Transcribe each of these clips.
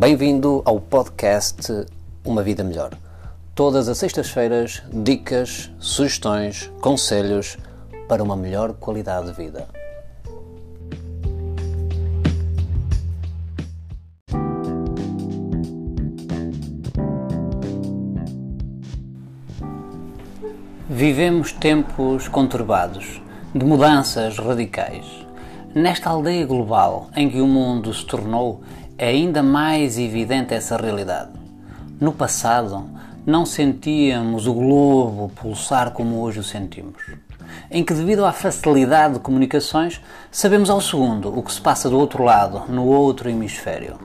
Bem-vindo ao podcast Uma Vida Melhor. Todas as sextas-feiras, dicas, sugestões, conselhos para uma melhor qualidade de vida. Vivemos tempos conturbados, de mudanças radicais. Nesta aldeia global em que o mundo se tornou, é ainda mais evidente essa realidade. No passado, não sentíamos o globo pulsar como hoje o sentimos. Em que, devido à facilidade de comunicações, sabemos ao segundo o que se passa do outro lado, no outro hemisfério.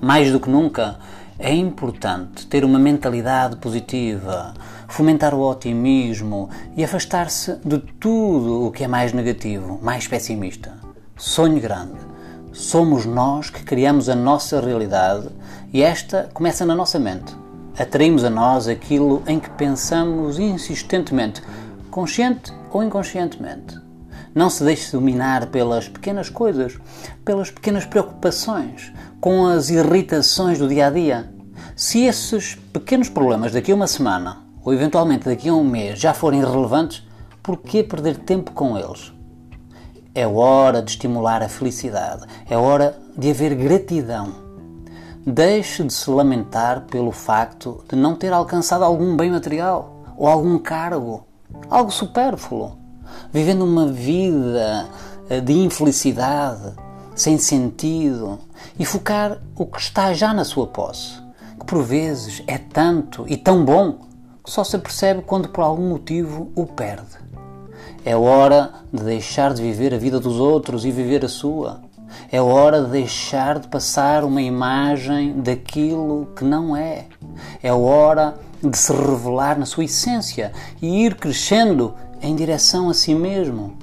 Mais do que nunca, é importante ter uma mentalidade positiva, fomentar o otimismo e afastar-se de tudo o que é mais negativo, mais pessimista. Sonhe grande. Somos nós que criamos a nossa realidade e esta começa na nossa mente. Atraímos a nós aquilo em que pensamos insistentemente, consciente ou inconscientemente. Não se deixe dominar pelas pequenas coisas, pelas pequenas preocupações, com as irritações do dia a dia. Se esses pequenos problemas daqui a uma semana ou eventualmente daqui a um mês já forem relevantes, por que perder tempo com eles? É hora de estimular a felicidade, é hora de haver gratidão. Deixe de se lamentar pelo facto de não ter alcançado algum bem material ou algum cargo, algo supérfluo, vivendo uma vida eh, de infelicidade, sem sentido, e focar o que está já na sua posse, que por vezes é tanto e tão bom que só se percebe quando por algum motivo o perde. É hora de deixar de viver a vida dos outros e viver a sua. É hora de deixar de passar uma imagem daquilo que não é. É hora de se revelar na sua essência e ir crescendo em direção a si mesmo.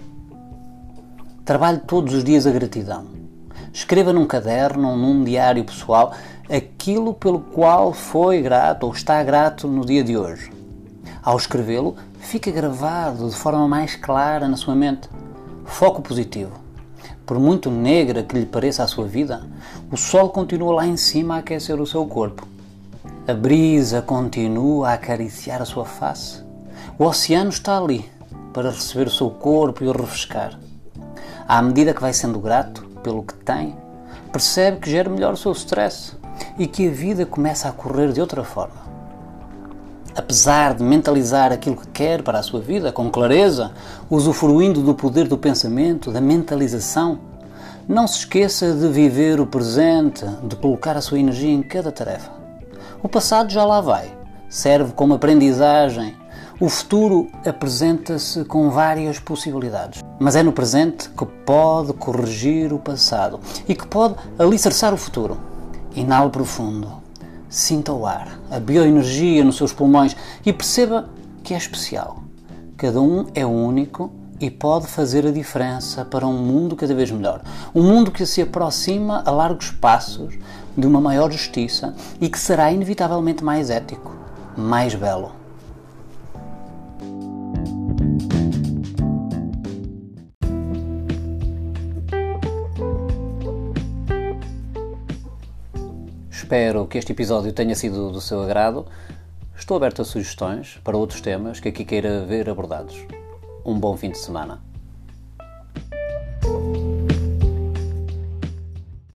Trabalhe todos os dias a gratidão. Escreva num caderno ou num diário pessoal aquilo pelo qual foi grato ou está grato no dia de hoje. Ao escrevê-lo, fica gravado de forma mais clara na sua mente. Foco positivo. Por muito negra que lhe pareça a sua vida, o sol continua lá em cima a aquecer o seu corpo. A brisa continua a acariciar a sua face. O oceano está ali para receber o seu corpo e o refrescar. À medida que vai sendo grato pelo que tem, percebe que gera melhor o seu stress e que a vida começa a correr de outra forma apesar de mentalizar aquilo que quer para a sua vida com clareza, usufruindo do poder do pensamento, da mentalização, não se esqueça de viver o presente, de colocar a sua energia em cada tarefa. O passado já lá vai, serve como aprendizagem. O futuro apresenta-se com várias possibilidades, mas é no presente que pode corrigir o passado e que pode alicerçar o futuro. Inale profundo Sinta o ar, a bioenergia nos seus pulmões e perceba que é especial. Cada um é único e pode fazer a diferença para um mundo cada vez melhor. Um mundo que se aproxima a largos passos de uma maior justiça e que será inevitavelmente mais ético, mais belo. Espero que este episódio tenha sido do seu agrado. Estou aberto a sugestões para outros temas que aqui queira ver abordados. Um bom fim de semana.